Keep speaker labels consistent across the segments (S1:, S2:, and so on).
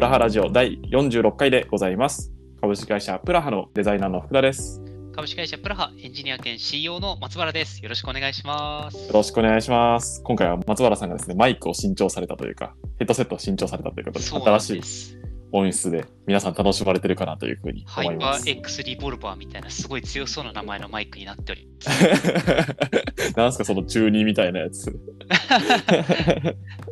S1: プラハラジオ第46回でございます。株式会社プラハのデザイナーの福田です。よ
S2: 株式会社プラハエンジニア兼 CEO の松原です。よろしくお願いします。
S1: ろしくお願いします。今回は松原さんがですね、マイクを新調されたというか、ヘッドセットを新調されたということで、
S2: そうなん
S1: 新しい
S2: です。
S1: 音質で皆さん楽しまれてるかなというふうに
S2: ハイパ
S1: 思います。
S2: ー X リボルバーみたいなすごい強そうな名前のマイクになっており
S1: なんすかその中二みたいなやつ。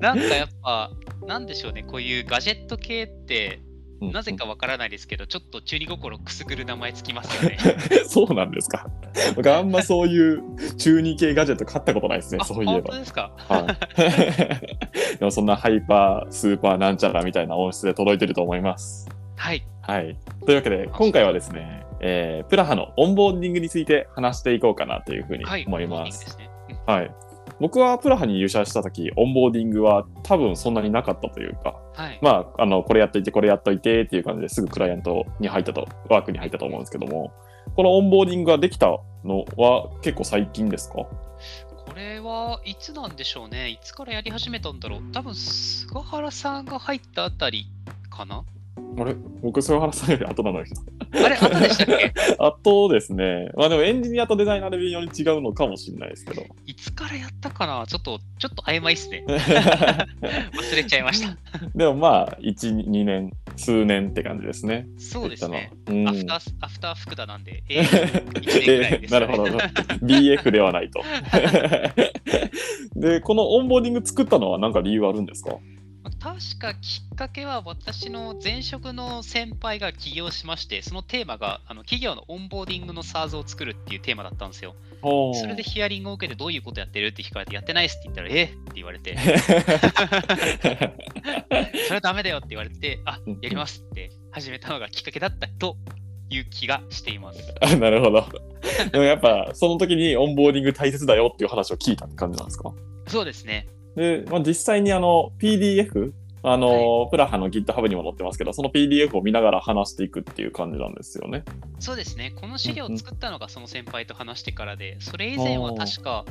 S2: なんかやっぱ、なんでしょうね、こういうガジェット系って、なぜかわからないですけど、ちょっと中二心くすぐる名前つきますよね。
S1: そうなんですか。僕あんまそういう中二系ガジェット買ったことないですね、
S2: あ、
S1: そういえば
S2: 本当。ですか？
S1: はい、でもそんなハイパー、スーパーなんちゃらみたいな音質で届いてると思います。
S2: はい。
S1: はい。というわけで、今回はですね、えープラハのオンボーディングについて話していこうかなというふうに
S2: はい。
S1: 思います。
S2: ディングですね。うん
S1: はい。僕はプラハに入社した時、オンボーディングは多分そんなになかったというか、
S2: はい。
S1: まあ、あの、これやっといて、これやっといてっていう感じですぐクライアントに入ったと、ワークに入ったと思うんですけども、このオンボーディングができたのは結構最近ですか？
S2: これはいつなんでしょうね。いつからやり始めたんだろう。多分菅原さんが入ったあたりかな？
S1: あれ？僕、菅原さんより後なのに。
S2: あれ、後でしたっけ？
S1: 後ですね。まあでもエンジニアとデザイナーで微妙に違うのかもしれないですけど。
S2: いつからやったかな？ちょっと、ちょっと曖昧っすね。忘れちゃいました。
S1: でもまあ、1、2年、数年って感じですね。
S2: そうですね。
S1: うん。
S2: アフター、アフター福田なんで、えー、1年ぐらいです、ね。
S1: なるほど。BF ではないと。で、このオンボーディング作ったのは何か理由あるんですか？
S2: 確かきっかけは私の前職の先輩が起業しまして、そのテーマがあの企業のオンボーディングの SaaS を作るっていうテーマだったんですよ。それでヒアリングを受けてどういうことやってるって聞かれて、やってないっすって言ったら、えって言われて、それはダメだよって言われて、あ
S1: うん、
S2: やりますって始めたのがきっかけだったという気がしています。
S1: あなるほど。でもやっぱ、その時にオンボーディング大切だよっていう話を聞いたって感じなんですか？
S2: そうですね。
S1: で、まあ、実際にあの PDF、あの、プラハの GitHub にも載ってますけど、その PDF を見ながら話していくっていう感じなんですよね。
S2: そうですね。この資料を作ったのがその先輩と話してからで、それ以前は確か、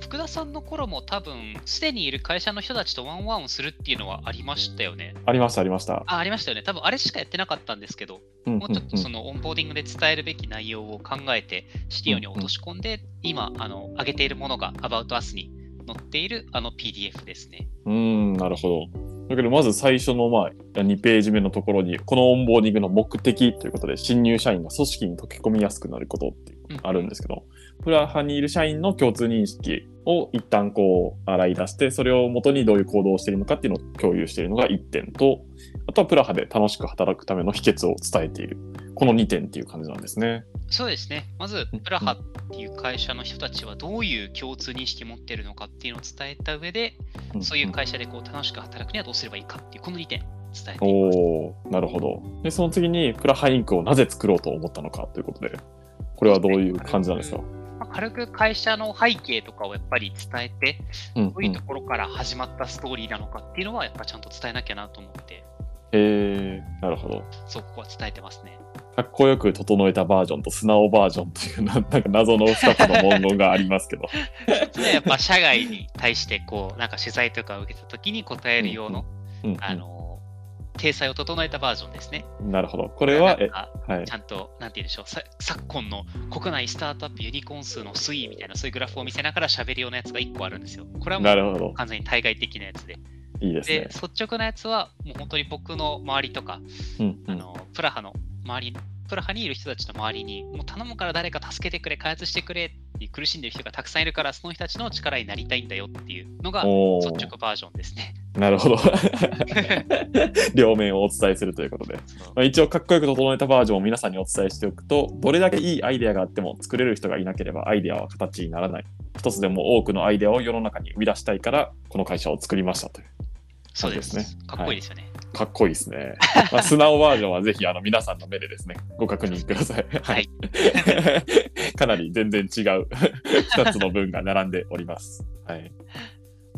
S2: 福田さんの頃も多分、すでにいる会社の人たちと1on1をするっていうのはありましたよね。
S1: ありました、ありました。
S2: あ、ありましたよね。多分あれしかやってなかったんですけど、
S1: うん
S2: もうちょっとそ
S1: の、
S2: のオンボーディングで伝えるべき内容を考えて、資料に落とし込んで、今、あの、上げているものが About Us に載っているあの PDF ですね。
S1: うん、なるほど。だけど、まず最初の、まあ、2ページ目のところに、このオンボーディングの目的ということで、新入社員が組織に溶け込みやすくなることっていう
S2: うん
S1: あるんですけど、プラハにいる社員の共通認識を一旦こう洗い出して、それを元にどういう行動をしているのかっていうのを共有しているのが1点と、あとはプラハで楽しく働くための秘訣を伝えている。この2点っていう感じなんですね。
S2: そうですね。まず
S1: うん、
S2: プラハっていう会社の人たちはどういう共通認識を持っているのかっていうのを伝えた上で、そういう会社でこう楽しく働くにはどうすればいいかっていう、この2点伝え。
S1: おー、なるほど。で、その次に、プラハインクをなぜ作ろうと思ったのかということで、これはどういう感じなんですか？
S2: まあ軽く会社の背景とかをやっぱり伝えて、
S1: うん
S2: どういうところから始まったストーリーなのかっていうのはやっぱちゃんと伝えなきゃなと思って、
S1: へー、なるほど。
S2: そう、ここは伝えてますね。
S1: かっこよく整えたバージョンと素直バージョンというななんか謎の2つの文言がありますけど。
S2: ね、やっぱ社外に対してこう、なんか取材とかを受けたときに答えるような、
S1: うんうん
S2: あの、体裁を整えたバージョンですね。
S1: なるほど。これは、え
S2: なん、か
S1: はい
S2: ち。ゃんと、なんて言うんでしょう、さ昨今の国内スタートアップユニコーン数の推移みたいな、そういうグラフを見せながら喋るようなやつが1個あるんですよ。これはもう。完全に対外的なやつで。
S1: いいですね
S2: で、。率直なやつは、もう本当に僕の周りとか、
S1: うんうん
S2: あのプラハの周り、プラハにいる人たちの周りに、もう頼むから誰か助けてくれ、開発してくれって苦しんでる人がたくさんいるから、その人たちの力になりたいんだよっていうのが率直バージョンですね。
S1: なるほど。両面をお伝えするということで。まあ、一応かっこよく整えたバージョンを皆さんにお伝えしておくと、どれだけいいアイデアがあっても作れる人がいなければアイデアは形にならない。一つでも多くのアイデアを世の中に生み出したいから、この会社を作りましたという。
S2: そうです
S1: そうですね
S2: かっこいいですよね。
S1: かっこいいですね。まあ、素直バージョンはぜひあの皆さんの目でですね、ご確認ください。
S2: はい。
S1: かなり全然違う 2つの文が並んでおります。はい。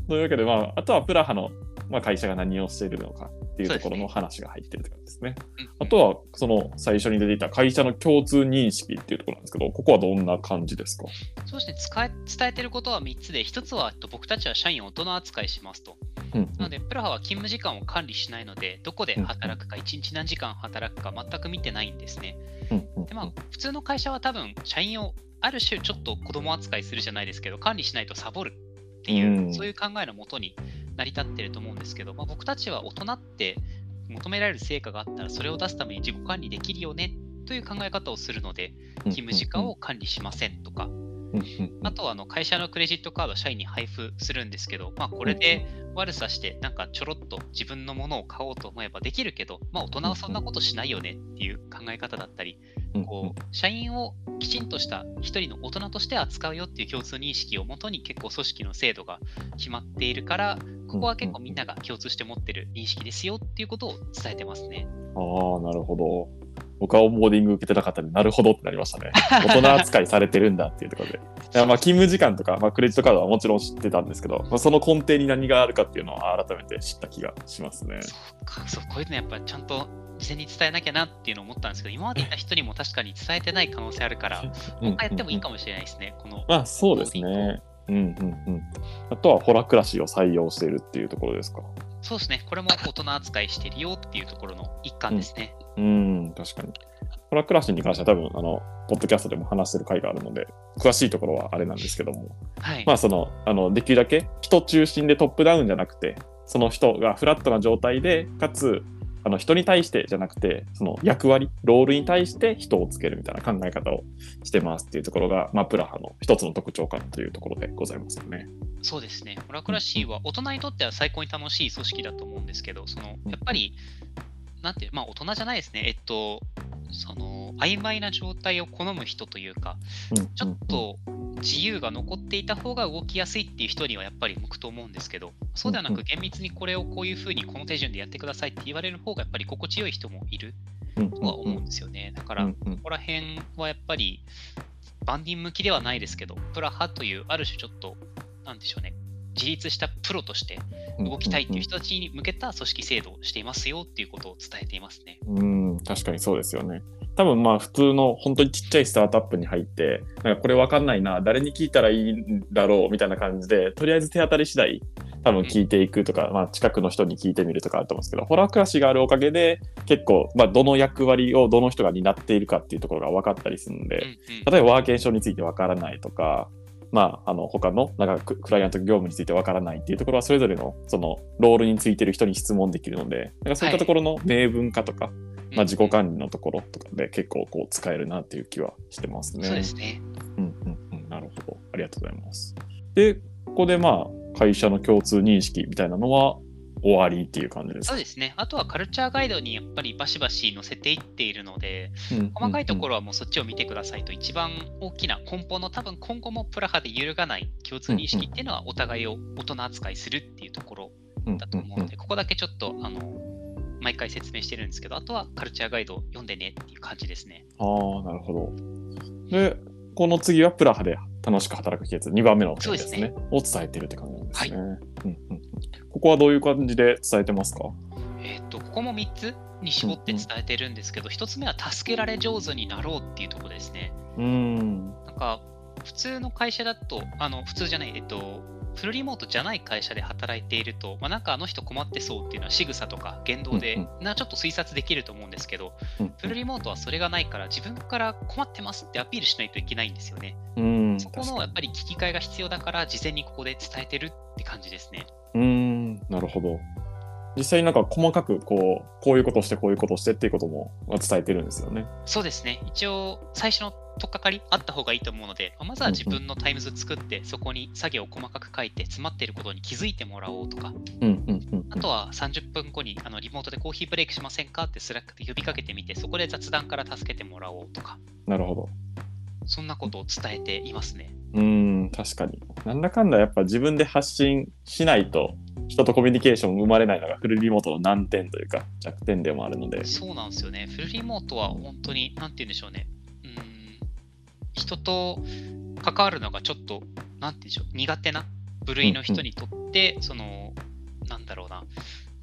S1: というわけで、まあ、あとはプラハの、まあ、会社が何をしているのか。っていうところの話が入ってるって感じですね。
S2: うんうん
S1: あとは、その最初に出ていた会社の共通認識っていうところなんですけど、ここはどんな感じですか？
S2: そうですね使え、伝えてることは3つで、1つはえっと僕たちは社員を大人扱いしますと。
S1: うん
S2: なので、プラハは勤務時間を管理しないので、どこで働くか、1日何時間働くか全く見てないんですね。で、まあ、普通の会社は多分、社員をある種ちょっと子供扱いするじゃないですけど、管理しないとサボるっていう、
S1: うん
S2: そういう考えのもとに成り立ってると思うんですけど、まあ、僕たちは大人って求められる成果があったら、それを出すために自己管理できるよねという考え方をするので、勤務時間を管理しませんとか、
S1: うんうん
S2: あとはあの会社のクレジットカードを社員に配布するんですけど、まあ、これで悪さして、なんかちょろっと自分のものを買おうと思えばできるけど、まあ、大人はそんなことしないよねっていう考え方だったり、
S1: うん
S2: こう社員をきちんとした一人の大人として扱うよっていう共通認識をもとに結構組織の制度が決まっているから、ここは結構みんなが共通して持ってる認識ですよっていうことを伝えてますね。
S1: ああ、なるほど。僕はオンボーディング受けてなかったんで、なるほどってなりましたね。大人扱いされてるんだっていうところで。いやまあ勤務時間とか、まあ、クレジットカードはもちろん知ってたんですけど、まあ、その根底に何があるかっていうのは改めて知った気がしますね。
S2: そうか、そう、こういうのやっぱちゃんと事前に伝えなきゃなっていうのを思ったんですけど、今までいた人にも確かに伝えてない可能性あるから、もう一回やってもいいか
S1: も。
S2: もしれないですね、この。
S1: まあそうですね。うんうんうん。あとはホラクラシーを採用しているっていうところですか。
S2: そうですね、これも大人扱いしてるよっていうところの一環ですね。
S1: うん、確かに。ホラクラシーに関しては多分、あの、ポッドキャストでも話してる回があるので、詳しいところはあれなんですけども、
S2: はい。
S1: まあその、あの、できるだけ人中心でトップダウンじゃなくて、その人がフラットな状態で、かつ、あの人に対してじゃなくて、その役割、ロールに対して人をつけるみたいな考え方をしてますっていうところが、まあ、プラハの一つの特徴かなというところでございますよね。
S2: そうですね。オラクラシーは大人にとっては最高に楽しい組織だと思うんですけど、そのやっぱり、なんていう、まあ大人じゃないですね。えっと、その曖昧な状態を好む人というか、
S1: うん
S2: ちょっと自由が残っていた方が動きやすいっていう人にはやっぱり向くと思うんですけど、そうではなく厳密にこれをこういうふうにこの手順でやってくださいって言われる方がやっぱり心地よい人もいる
S1: うん
S2: とは思うんですよね。だから、ここら辺はやっぱり万人向きではないですけど、プラハというある種ちょっと、なんでしょうね、自立したプロとして動きたいっていう人たちに向けた組織制度をしていますよっていうことを伝えていますね。
S1: うん、確かにそうですよね。多分まあ普通の本当にちっちゃいスタートアップに入って、なんかこれわかんないな、誰に聞いたらいいんだろうみたいな感じで、とりあえず手当たり次第多分聞いていくとか、まあ近くの人に聞いてみるとかあると思うんですけど、ホラークラシがあるおかげで結構、まあどの役割をどの人が担っているかっていうところが分かったりするんで、例えばワーケーションについてわからないとか、まあ、あの他のなんかククライアント業務についてわからないっていうところはそれぞれのそのロールについてる人に質問できるのでなんかそういったところの明文化とか、まあ、自己管理のところとかで結構こう使えるなっていう気はしてますね。
S2: そうですね。
S1: うんうんうん、なるほど。ありがとうございます。で、ここでまあ会社の共通認識みたいなのは終わりっていう感じですか？
S2: そうですね。あとはカルチャーガイドにやっぱりバシバシ載せていっているので、
S1: うん
S2: 細かいとこ
S1: ろ。
S2: ろはもうそっちを見てくださいと、一番大きな根本の多分今後もプラハで揺るがない共通認識っていうのはお互いを大人扱いするっていうところだと思うので、ここだけちょっとあの毎回説明してるんですけど、あとはカルチャーガイドを読んでねっていう感じですね。
S1: ああ、なるほど。で、この次はプラハで楽しく働く秘訣、2番目の点ですね。
S2: です
S1: を伝えてるって感じなんですね、うんうんうん。ここはどういう感じで伝えてますか？
S2: えっ、と、ここも3つに絞って伝えてるんですけど、1つ目は助けられ上手になろうっていうところですね。
S1: うーん。
S2: なんか、普通の会社だと、あの、普通じゃない、えっと、フルリモートじゃない会社で働いていると、まあ、なんかあの人困ってそうっていうのは仕草とか言動で、
S1: うん
S2: なちょっと推察できると思うんですけど、
S1: うん
S2: フルリモートはそれがないから自分から困ってますってアピールしないといけないんですよね。
S1: うん。
S2: そこのやっぱり切り替えが必要だから、事前にここで伝えてるって感じですね。
S1: うーん。なるほど。実際になんか細かくこう、こういうことをして、こういうことをしてっていうことも伝えてるんですよね。
S2: そうですね。一応、最初の取っかかりあった方がいいと思うので、まずは自分のタイムズ作って、そこに作業を細かく書いて、詰まっていることに気づいてもらおうとか。あとは30分後にあのリモートでコーヒーブレイクしませんかってスラックで呼びかけてみて、そこで雑談から助けてもらおうとか、
S1: なるほど。
S2: そんなことを伝えていますね。
S1: うーん、確かに。なんだかんだやっぱ自分で発信しないと、人とコミュニケーション生まれないのがフルリモートの難点というか弱点でもあるので。
S2: そうなんですよね。フルリモートは本当に、なんて言うんでしょうね。人と関わるのがちょっと、なんて言うんでしょう、苦手な部類の人にとって、その、なんだろうな、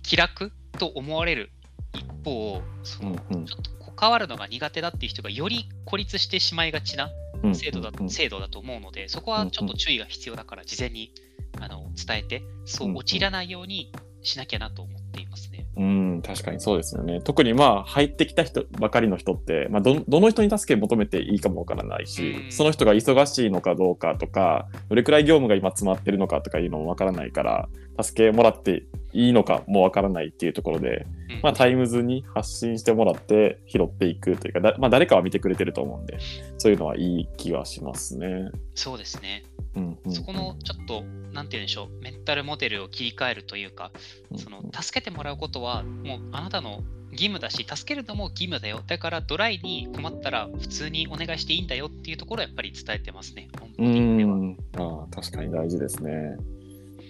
S2: 気楽と思われる一方、その、うんうん、ちょっと関わるのが苦手だっていう人がより孤立してしまいがちな制度だ,、制度だと思うので、そこはちょっと注意が必要だから、事前にあの伝えて、そう陥らないようにしなきゃなと思っていますね。
S1: うん、確かにそうですよね。特にまあ、入ってきた人ばかりの人って、まあど、どの人に助け求めていいかもわからないし、その人が忙しいのかどうかとか、どれくらい業務が今詰まってるのかとかいうのもわからないから、助けもらっていいのかもわからないっていうところで、うん、まあ、タイムズに発信してもらって拾っていくというか、だまあ、誰かは見てくれてると思うんで、そういうのはいい気はしますね。
S2: そうですね。うんうん、そこのちょっと、なんて言うんでしょう、メンタルモデルを切り替えるというか、その助けてもらうことは、もうあなたの義務だし、助けるのも義務だよ。だからドライに困ったら普通にお願いしていいんだよっていうところをやっぱり伝えてますね。
S1: うんあ確かに大事ですね。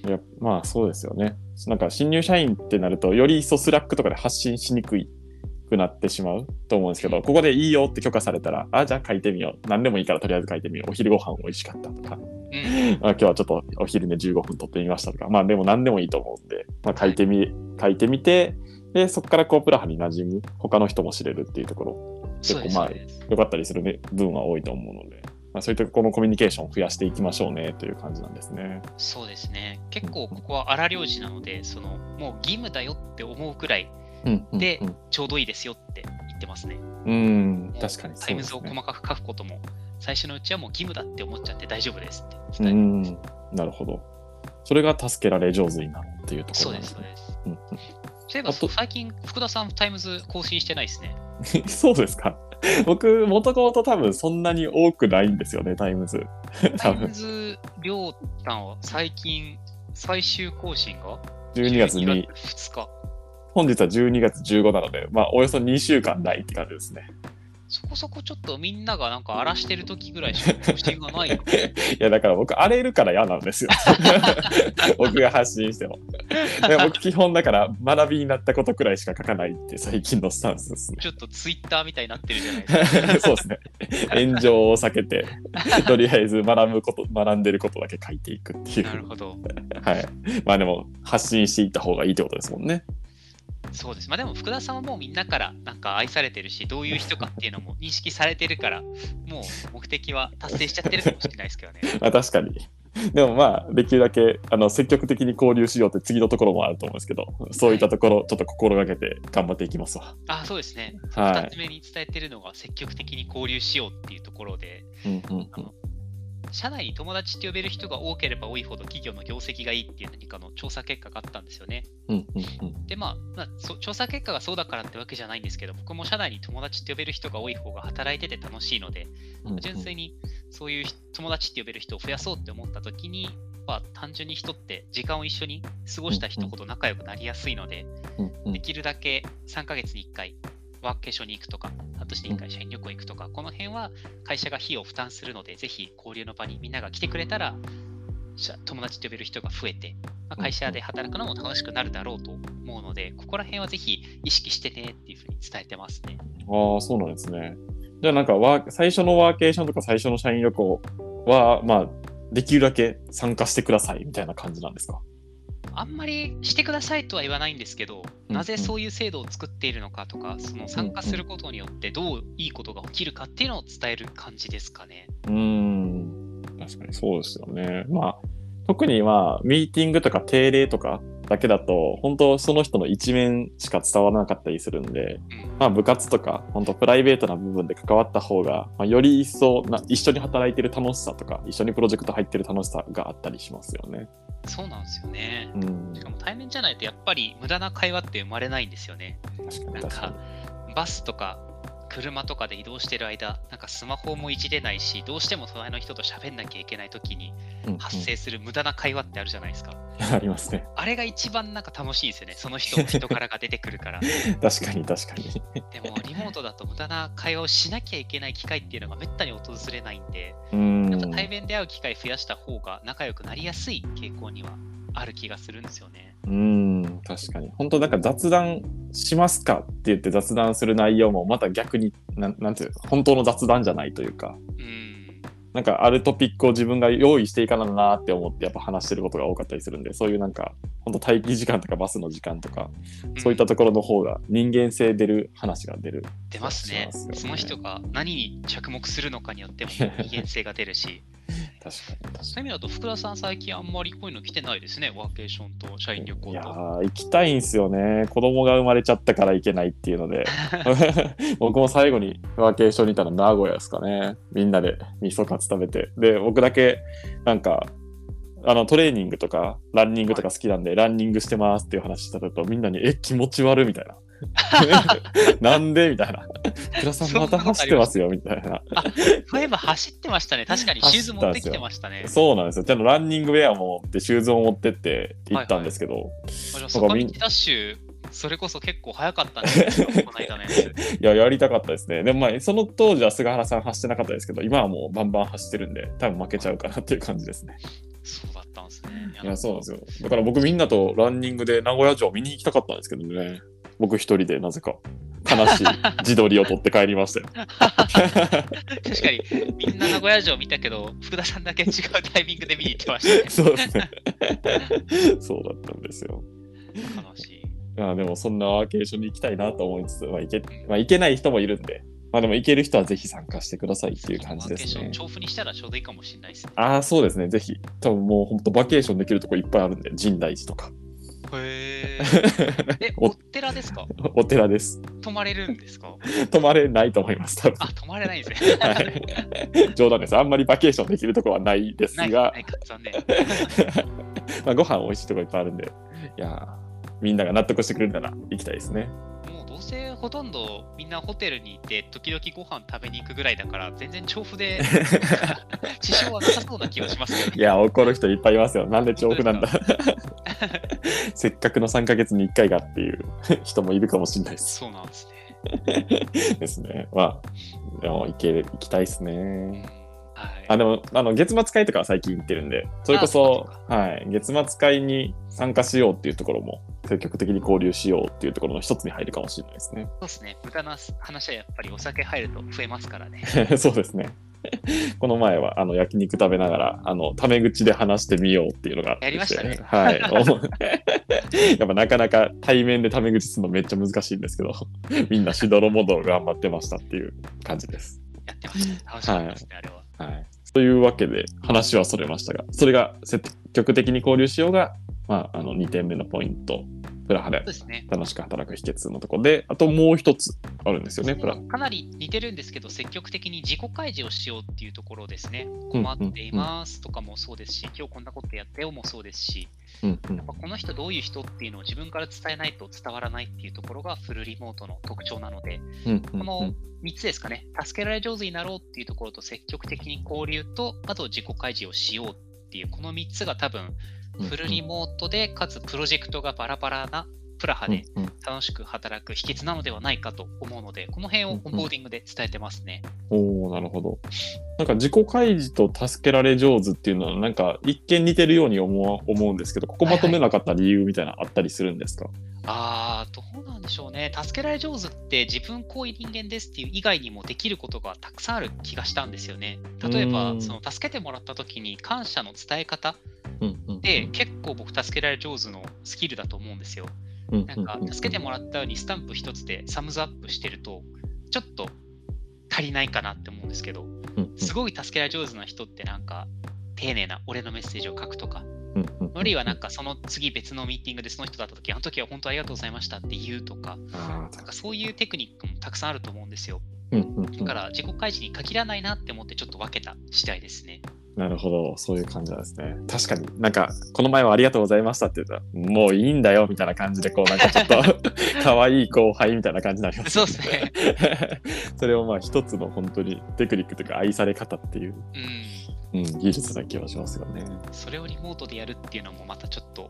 S1: いやまあそうですよね。なんか新入社員ってなると、より一層 Slack とかで発信しにくいくなってしまうと思うんですけど、ここでいいよって許可されたら、あ、じゃあ書いてみよう。何でもいいからとりあえず書いてみよう。お昼ご飯美味しかったとか、うん、今日はちょっとお昼寝15分取ってみましたとか、まあでも何でもいいと思うんで、まあ、書いてみ、書いてみて、で、そこからこうプラハに馴染む、他の人も知れるっていうところ、結構まあ、良かったりする、ね、分は多いと思うので。まあ、そういったこのコミュニケーションを増やしていきましょうねという感じなんですね。
S2: そうですね。結構ここは荒療治なので、そのもう義務だよって思うくらいでちょうどいいですよって言ってますね。
S1: うん、確かに、
S2: ね、タイムズを細かく書くことも、最初のうちはもう義務だって思っちゃって大丈夫ですって伝えてます。
S1: なるほど。それが助けられ上手になるっていうところ
S2: なんですね。そうです、そうです。うんそういえば最近、福田さん、タイムズ更新してないですね。
S1: そうですか。僕、もともと多分そんなに多くないんですよね、タイムズ。
S2: タイムズ、りょうたんは最近、最終更新が
S1: ？12月に2日。本日は12月15なので、まあ、およそ2週間ないって感じですね。
S2: そこそこちょっとみんながなんか荒らしてる時ぐらいしか更新がない い
S1: やだから僕荒れるから嫌なんですよ。僕が発信しても僕基本だから学びになったことくらいしか書かないって最近のスタンスですね。
S2: ちょっとツイッターみたいになってるじゃないです
S1: か。そうですね。炎上を避けてとりあえず学ぶこと学んでることだけ書いていくっていう。
S2: なるほど。
S1: はい。まあでも発信していった方がいいってことですもんね
S2: そうです。まあでも福田さんはもうみんなからなんか愛されてるし、どういう人かっていうのも 認識されてるから、もう目的は達成しちゃってるかもしれないですけどね。
S1: ま あ確かに。でもまあ、できるだけあの積極的に交流しようって次のところもあると思うんですけど、そういったところ、ちょっと心がけて頑張っていきますわ。
S2: あそうですね。はい、2つ目に伝えてるのが積極的に交流しようっていうところで、うんうんうん、社内に友達って呼べる人が多ければ多いほど企業の業績がいいっていう何かの調査結果があったんですよね。うんうんうん、で、まあ、まあ調査結果がそうだからってわけじゃないんですけど、僕も社内に友達って呼べる人が多い方が働いてて楽しいので、うんうん、純粋にそういう友達って呼べる人を増やそうって思った時に、まあ、単純に人って時間を一緒に過ごした人ほど仲良くなりやすいので、うんうん、できるだけ3ヶ月に1回ワーケーションに行くとか、半年に1回社員旅行行くとか、この辺は会社が費用を負担するので、ぜひ交流の場にみんなが来てくれたら、友達と呼べる人が増えて、まあ、会社で働くのも楽しくなるだろうと思うので、ここら辺はぜひ意識してねっていうふうに伝えてますね。
S1: ああ、そうなんですね。じゃあなんかワ最初のワーケーションとか最初の社員旅行は、まあ、できるだけ参加してくださいみたいな感じなんですか？
S2: あんまりしてくださいとは言わないんですけど、なぜそういう制度を作っているのかとか、その参加することによってどういいことが起きるかっていうのを伝える感じですかね。
S1: うん、確かにそうですよね。まあ、特にまあ、ミーティングとか定例とかだけだと、本当その人の一面しか伝わらなかったりするんで、うん、まあ部活とか、本当プライベートな部分で関わった方が、まあ、より一層な、一緒に働いてる楽しさとか、一緒にプロジェクト入ってる楽しさがあったりしますよね。
S2: そうなんですよね。うん、しかも対面じゃないとやっぱり無駄な会話って生まれないんですよね。確かになんかバスとか車とかで移動してる間、なんかスマホもいじれないし、どうしても隣の人と喋んなきゃいけないときに発生する無駄な会話ってあるじゃないですか。
S1: うんうん、ありますね。
S2: あれが一番なんか楽しいですよね。その人、人からが出てくるから。
S1: 確かに確かに。
S2: でも、リモートだと無駄な会話をしなきゃいけない機会っていうのがめったに訪れないんで、んやっぱ対面で会う機会増やした方が仲良くなりやすい傾向にはある気がするんですよね。
S1: うん、確かに。本当なんか雑談しますかって言って雑談する内容もまた逆に、なんなんていう本当の雑談じゃないというか。うん。なんかあるトピックを自分が用意していかななって思ってやっぱ話してることが多かったりするんで、そういうなんか、本当待機時間とかバスの時間とか、そういったところの方が人間性出る話が出る、
S2: 出ますね。その人が何に着目するのかによっても人間性が出るし。
S1: 確かに
S2: そういう意味だと、福田さん、最近あんまりこういうの来てないですね、ワーケーションと社員旅行と。い
S1: や行きたいんすよね。子供が生まれちゃったから行けないっていうので、僕も最後にワーケーションにいたの名古屋ですかね。みんなで味噌カツ食べて。で、僕だけ、なんか、あのトレーニングとかランニングとか好きなんで、はい、ランニングしてますっていう話したとみんなにえ気持ち悪みたいな なんでみたいな。倉さんまた走ってますよみたいな。
S2: そういえば走ってましたね。確かにシューズ持ってきてましたね。
S1: そうなんですよ。ちゃんとランニングウェアも持ってシューズを持ってって行ったんですけど。はいはい、
S2: ダッシュ、それこそ結構早かったんですよ、この間ね。
S1: いや、やりたかったですね。でもまあ、その当時は菅原さん走ってなかったですけど、今はもうバンバン走ってるんで、多分負けちゃうかなっていう感じですね。
S2: そうだったんですね。
S1: いや、そうなんですよ。だから僕みんなとランニングで名古屋城見に行きたかったんですけどね。僕一人でなぜか悲しい自撮りを取って帰りましたよ。
S2: 確かに、みんな名古屋城見たけど、福田さんだけ違うタイミングで見に行ってましたね。
S1: そうですね。そうだったんですよ。
S2: 悲しい。
S1: あでも、そんなワーケーションに行きたいなと思いつつ、まあ行けまあ、行けない人もいるんで、まあでも行ける人はぜひ参加してくださいっていう感じですね。
S2: 調布にしたらちょうどいいかもしれないですね。
S1: ああ、そうですね。ぜひ。多分もう本当バケーションできるとこいっぱいあるんで、深大寺とか。
S2: へ え。お寺ですか？
S1: お寺です。
S2: 泊まれるんですか？
S1: 泊まれないと思います、多分。
S2: あ、泊まれないんですね。はい。
S1: 冗談です。あんまりバケーションできるとこはないですが、ない残念まあご飯美味しいとこいっぱいあるんで、いやみんなが納得してくれるなら行きたいですね。
S2: どうせほとんどみんなホテルに行って時々ご飯食べに行くぐらいだから全然調布で 支障はなさそうな気がしますけど、
S1: ね、いや怒る人いっぱいいますよなんで調布なんだ せっかくの3か月に1回がっていう人もいるかもしれないです。
S2: そうなんです
S1: ね。ですね。まあ、でも行け行きたいですね。はい、あでもあの月末会とかは最近行ってるんで、それこそ、はい、月末会に参加しようっていうところも、積極的に交流しようっていうところの一つに入るかもしれないですね。
S2: そうですね。無駄な話はやっぱりお酒入ると増えますからね。
S1: そうですね。この前はあの焼肉食べながらあのタメ口で話してみようっていうのが
S2: やりましたね。
S1: はい。やっぱなかなか対面でタメ口するのめっちゃ難しいんですけど、みんなしどろもどろ頑張ってましたっていう感じです。
S2: やってました。楽しかったですね、はい、あれ
S1: は。はい。というわけで話はそれましたが、それが積極的に交流しようが、まあ、あの2点目のポイント。プラハで。楽しく働く秘訣のところで、あともう一つあるんですよね、プラ
S2: かなり似てるんですけど、積極的に自己開示をしようっていうところですね。困っていますとかもそうですし、今日こんなことやったよもそうですし、うんうん、やっぱこの人どういう人っていうのを自分から伝えないと伝わらないっていうところがフルリモートの特徴なので、うんうんうん、この3つですかね、助けられ上手になろうっていうところと積極的に交流と、あと自己開示をしようっていう、この3つが多分フルリモートで、かつプロジェクトがバラバラなプラハで楽しく働く秘訣なのではないかと思うので、この辺をオンボーディングで伝えてますね。
S1: おおなるほど。なんか自己開示と助けられ上手っていうのは、なんか一見似てるように思思うんですけど、ここまとめなかった理由みたいなあったりするんですか、はいはい、
S2: ああ、どうなんでしょうね。助けられ上手って自分こういう人間ですっていう以外にもできることがたくさんある気がしたんですよね。例えば、その助けてもらった時に感謝の伝え方で、結構僕助けられ上手のスキルだと思うんですよ。なんか助けてもらったようにスタンプ一つでサムズアップしてるとちょっと足りないかなって思うんですけどすごい助けられ上手な人ってなんか丁寧な俺のメッセージを書くとかあるいはなんかその次別のミーティングでその人だった時あの時は本当ありがとうございましたって言うとかなんかそういうテクニックもたくさんあると思うんですよ。だから自己開示に限らないなって思ってちょっと分けた次第ですね
S1: なるほど、そういう感じなんですね。確かになんか、この前はありがとうございましたって言ったら、もういいんだよみたいな感じで、こうなんかちょっと 可愛い後輩みたいな感じになります、
S2: ね、そうですね。
S1: それをまあ一つの本当にテクニックというか愛され方っていう、うん、うん、技術な気はしますよね。
S2: それをリモートでやるっていうのもまたちょっと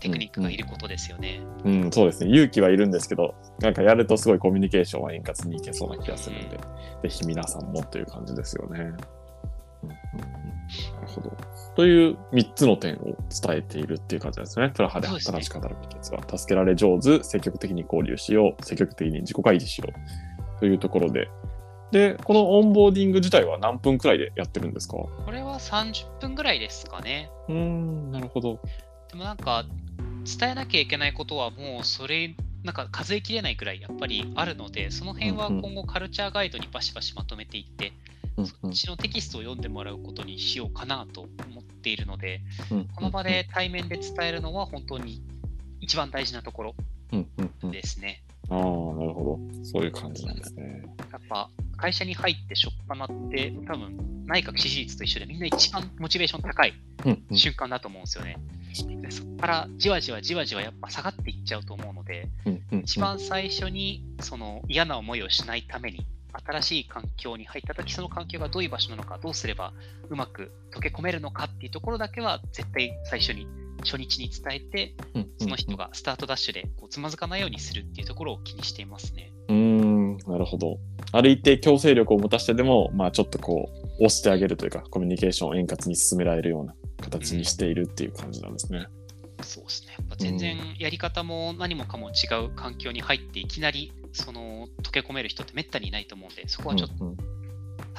S2: テクニックがいることですよね、
S1: うん。うん、そうですね。勇気はいるんですけど、なんかやるとすごいコミュニケーションは円滑にいけそうな気がするので、ぜひ皆さんもという感じですよね。うんうんなるほど。という3つの点を伝えているっていう感じですね。プラハで新しく働く秘訣は、ね、助けられ上手、積極的に交流しよう、積極的に自己開示しようというところで、で、このオンボーディング自体は何分くらいでやってるんですか？
S2: これは30分ぐらいですかね。
S1: うーん、なるほど。
S2: でもなんか、伝えなきゃいけないことはもうそれ、なんか数えきれないくらいやっぱりあるので、その辺は今後カルチャーガイドにバシバシまとめていって、
S1: うん
S2: そっちのテキストを読んでもらうことにしようかなと思っているので、
S1: うん
S2: この場で対面で伝えるのは本当に一番大事なところですね。
S1: ああ、なるほど。そういう感じなんですね。
S2: やっぱ会社に入ってしょっぱなって多分内閣支持率と一緒でみんな一番モチベーション高い瞬間だと思うんですよね。でそこからじわじわじわじわやっぱ下がっていっちゃうと思うので、一番最初にその嫌な思いをしないために、新しい環境に入ったとき、その環境がどういう場所なのか、どうすればうまく溶け込めるのかっていうところだけは、絶対最初に、初日に伝えて、
S1: うんうん
S2: その人がスタートダッシュでこうつまずかないようにするっていうところを気にしていますね。
S1: うーん、なるほど。ある一定強制力を持たしてでも、まあちょっとこう、押してあげるというか、コミュニケーションを円滑に進められるような形にしているっていう感じなんですね。
S2: そうですね。やっぱ全然やり方も何もかも違う環境に入って、いきなりその溶け込める人ってめったにいないと思うんで、そこはちょっと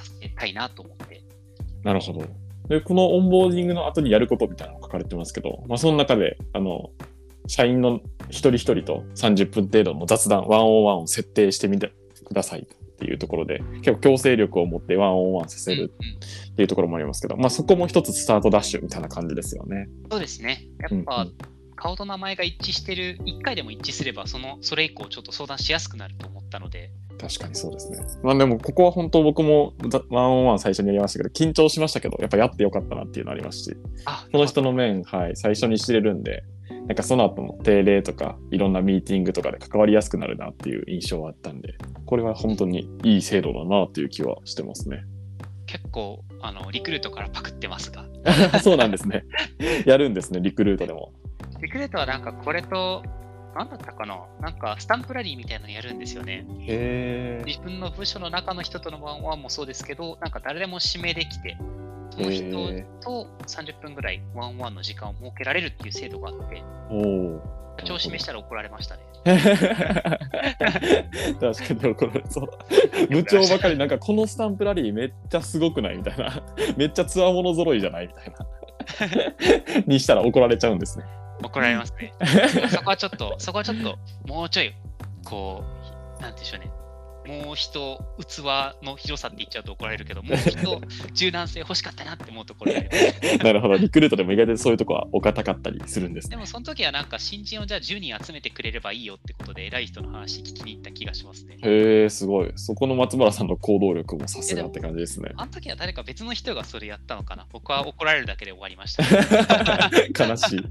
S2: 助けたいなと思って。
S1: なるほど。で、このオンボーディングの後にやることみたいなのが書かれてますけど、まあその中で、あの、社員の一人一人と30分程度の雑談、ワンオンワンを設定してみてくださいっていうところで、結構強制力を持ってワンオンワンさせる
S2: うんうん
S1: っていうところもありますけど、まあそこも一つスタートダッシュみたいな感じですよね。
S2: そうですね。や
S1: うん
S2: っぱ、顔と名前が一致してる、1回でも一致すれば、そのそれ以降、ちょっと相談しやすくなると思ったので、
S1: 確かにそうですね。まあでもここは本当僕もざワンオンワン最初にやりましたけど、緊張しましたけど、やっぱやってよかったなっていうのありますし、
S2: あ
S1: その人の面、はい、最初に知れるんで、なんかその後の定例とか、いろんなミーティングとかで関わりやすくなるなっていう印象はあったんで、これは本当にいい制度だなっていう気はしてますね。
S2: 結構あの、リクルートからパクってますが、
S1: そうなんですね。やるんですね、リクルートでも。
S2: リクルートはなんかこれと、なんだったかななんかスタンプラリーみたいなのやるんですよね。
S1: へ
S2: 自分の部署の中の人とのワンワンもそうですけど、なんか誰でも指名できて、その人
S1: へ
S2: と30分ぐらいワンワンの時間を設けられるっていう制度があって。社長を指名したら怒られましたね。
S1: 確かに怒られそう。部長ばかりなんかこのスタンプラリーめっちゃすごくないみたいな。めっちゃつわもの揃いじゃないみたいな。にしたら怒られちゃうんですね。
S2: 怒られますね。そこはちょっと、そこはちょっと、もうちょい、こう、なんていうんでしょうね。もう人、器の広さって言っちゃうと怒られるけど、もう人、柔軟性欲しかったなって思うところ。
S1: なるほど。リクルートでも意外とそういうとこはお堅かったりするんですね。
S2: でも、その時はなんか、新人をじゃあ10人集めてくれればいいよってことで、偉い人の話聞きに行った気がしますね。
S1: へえ、すごい。そこの松原さんの行動力もさすがって感じですね。
S2: あの時は誰か別の人がそれやったのかな僕は怒られるだけで終わりました。
S1: 悲しい。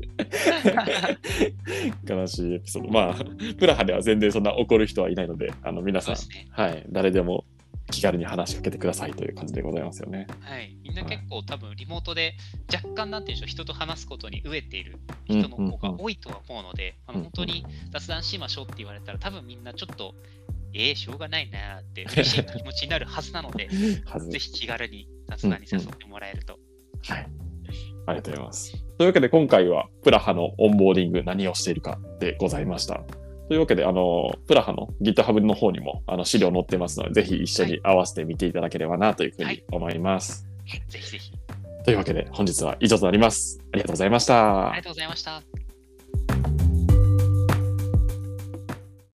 S1: 悲しいエピソード。まあ、プラハでは全然そんな怒る人はいないので、あの皆さん。はい、誰でも気軽に話しかけてくださいという感じでございますよね。
S2: はい。みんな結構多分リモートで若干なんていうんでしょう、人と話すことに飢えている人の方が多いとは思うので、あの
S1: うん
S2: 本当に雑談しましょうって言われたら多分みんなちょっと、えー、しょうがないなーって嬉しい気持ちになるはずなので、ぜひ気軽に雑談に誘ってもらえると。
S1: はい。ありがとうございます。というわけで今回はプラハのオンボーディング何をしているかでございました。というわけで、あの、プラハの GitHub の方にもあの資料載ってますので、ぜひ一緒に合わせて見ていただければなというふうに思います。
S2: ぜひぜひ。
S1: というわけで本日は以上となります。ありがとうございました
S2: ありが。とうございました。